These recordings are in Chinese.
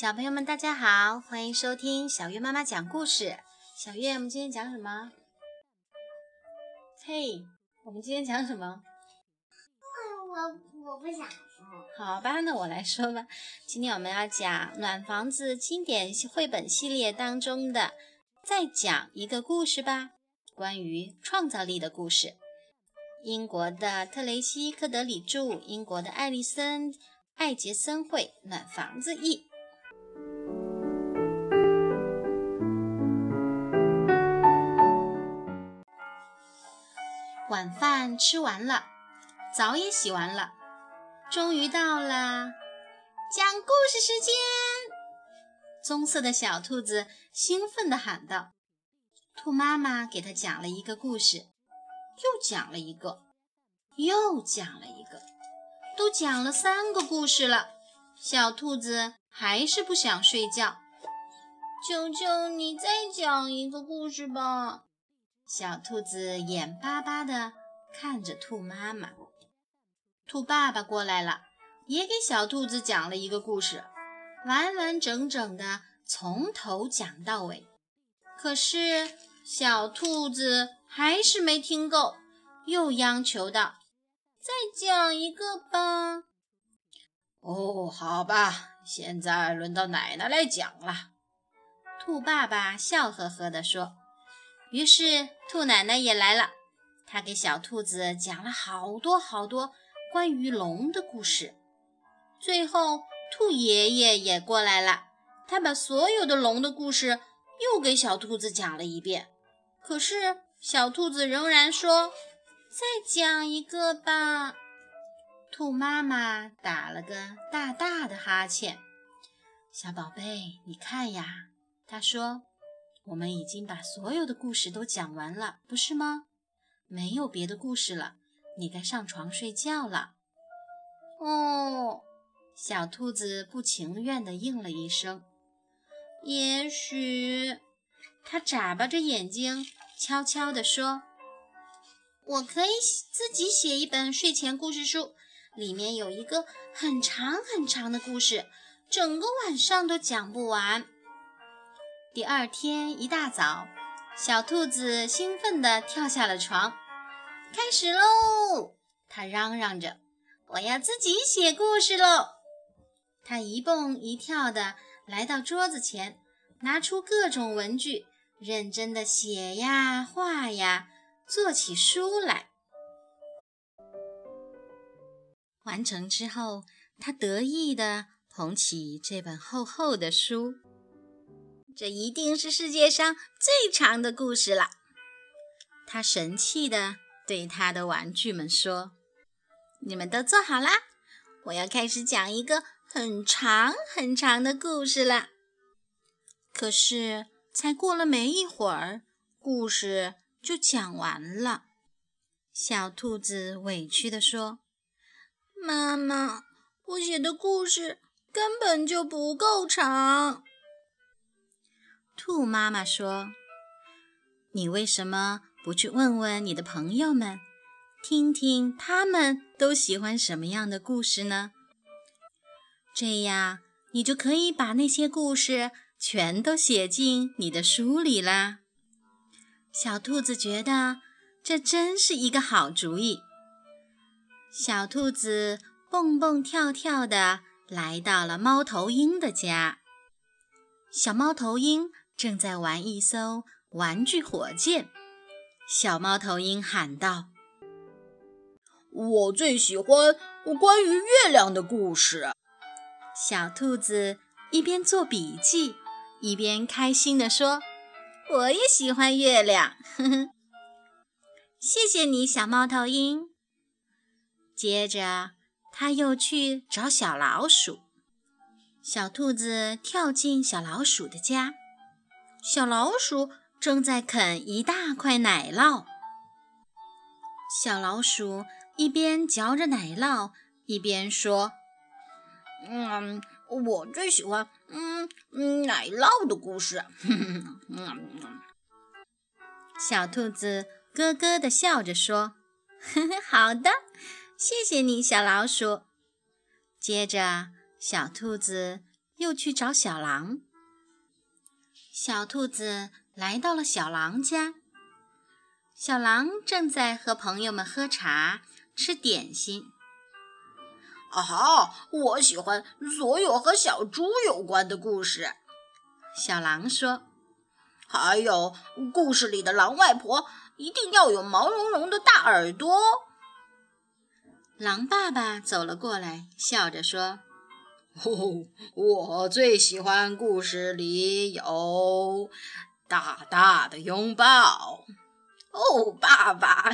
小朋友们，大家好，欢迎收听小月妈妈讲故事。小月，我们今天讲什么？嘿，我们今天讲什么？我我不想说。好吧，那我来说吧。今天我们要讲《暖房子》经典绘本系列当中的，再讲一个故事吧，关于创造力的故事。英国的特雷西·科德里著，英国的艾丽森·艾杰森绘，《暖房子》译。晚饭吃完了，澡也洗完了，终于到了讲故事时间。棕色的小兔子兴奋地喊道：“兔妈妈给它讲了一个故事，又讲了一个，又讲了一个，都讲了三个故事了。小兔子还是不想睡觉。求求你再讲一个故事吧。”小兔子眼巴巴地看着兔妈妈，兔爸爸过来了，也给小兔子讲了一个故事，完完整整的从头讲到尾。可是小兔子还是没听够，又央求道：“再讲一个吧。”哦，好吧，现在轮到奶奶来讲了。兔爸爸笑呵呵地说。于是，兔奶奶也来了。她给小兔子讲了好多好多关于龙的故事。最后，兔爷爷也过来了。他把所有的龙的故事又给小兔子讲了一遍。可是，小兔子仍然说：“再讲一个吧。”兔妈妈打了个大大的哈欠。“小宝贝，你看呀。”她说。我们已经把所有的故事都讲完了，不是吗？没有别的故事了，你该上床睡觉了。哦，小兔子不情愿地应了一声。也许，它眨巴着眼睛，悄悄地说：“我可以自己写一本睡前故事书，里面有一个很长很长的故事，整个晚上都讲不完。”第二天一大早，小兔子兴奋地跳下了床，开始喽！它嚷嚷着：“我要自己写故事喽！”它一蹦一跳地来到桌子前，拿出各种文具，认真地写呀画呀，做起书来。完成之后，它得意地捧起这本厚厚的书。这一定是世界上最长的故事了，他神气地对他的玩具们说：“你们都坐好啦，我要开始讲一个很长很长的故事了。”可是，才过了没一会儿，故事就讲完了。小兔子委屈地说：“妈妈，我写的故事根本就不够长。”兔妈妈说：“你为什么不去问问你的朋友们，听听他们都喜欢什么样的故事呢？这样你就可以把那些故事全都写进你的书里啦。”小兔子觉得这真是一个好主意。小兔子蹦蹦跳跳地来到了猫头鹰的家。小猫头鹰。正在玩一艘玩具火箭，小猫头鹰喊道：“我最喜欢关于月亮的故事。”小兔子一边做笔记，一边开心地说：“我也喜欢月亮。”呵呵，谢谢你，小猫头鹰。接着，他又去找小老鼠。小兔子跳进小老鼠的家。小老鼠正在啃一大块奶酪。小老鼠一边嚼着奶酪，一边说：“嗯，我最喜欢嗯奶酪的故事。”小兔子咯咯地笑着说：“呵呵，好的，谢谢你，小老鼠。”接着，小兔子又去找小狼。小兔子来到了小狼家，小狼正在和朋友们喝茶、吃点心。啊哈！我喜欢所有和小猪有关的故事。小狼说：“还有故事里的狼外婆一定要有毛茸茸的大耳朵。”狼爸爸走了过来，笑着说：“哦，我最喜欢故事里有大大的拥抱。”哦，爸爸！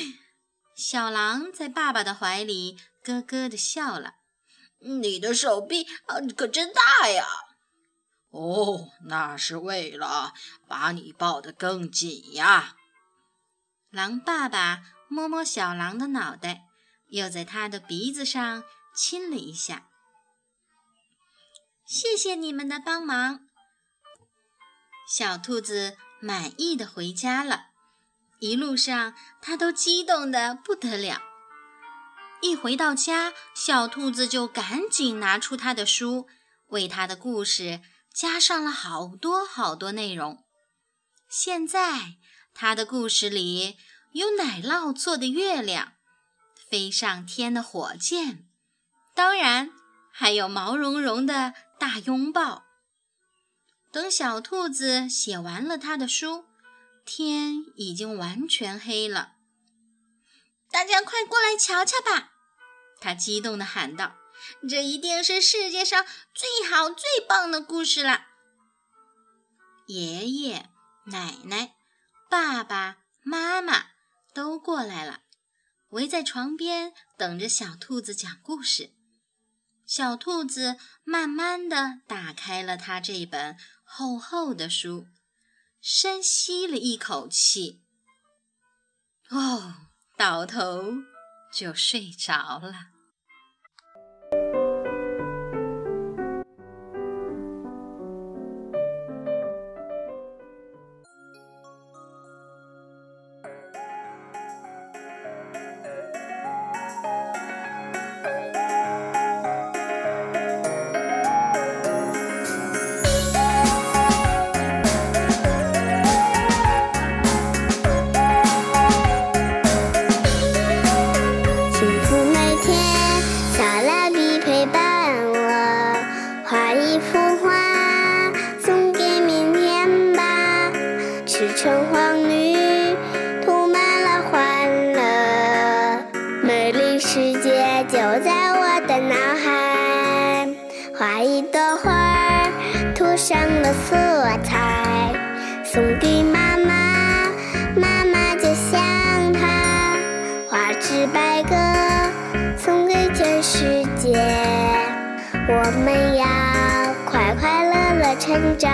小狼在爸爸的怀里。咯咯的笑了，你的手臂啊，可真大呀！哦，那是为了把你抱得更紧呀。狼爸爸摸摸小狼的脑袋，又在他的鼻子上亲了一下。谢谢你们的帮忙。小兔子满意的回家了，一路上它都激动的不得了。一回到家，小兔子就赶紧拿出他的书，为他的故事加上了好多好多内容。现在，他的故事里有奶酪做的月亮，飞上天的火箭，当然还有毛茸茸的大拥抱。等小兔子写完了他的书，天已经完全黑了。大家快过来瞧瞧吧！他激动地喊道：“这一定是世界上最好、最棒的故事了！”爷爷、奶奶、爸爸妈妈都过来了，围在床边等着小兔子讲故事。小兔子慢慢地打开了它这本厚厚的书，深吸了一口气。哦。倒头就睡着了。了色彩，送给妈妈，妈妈就像她。花枝百个，送给全世界。我们要快快乐乐成长。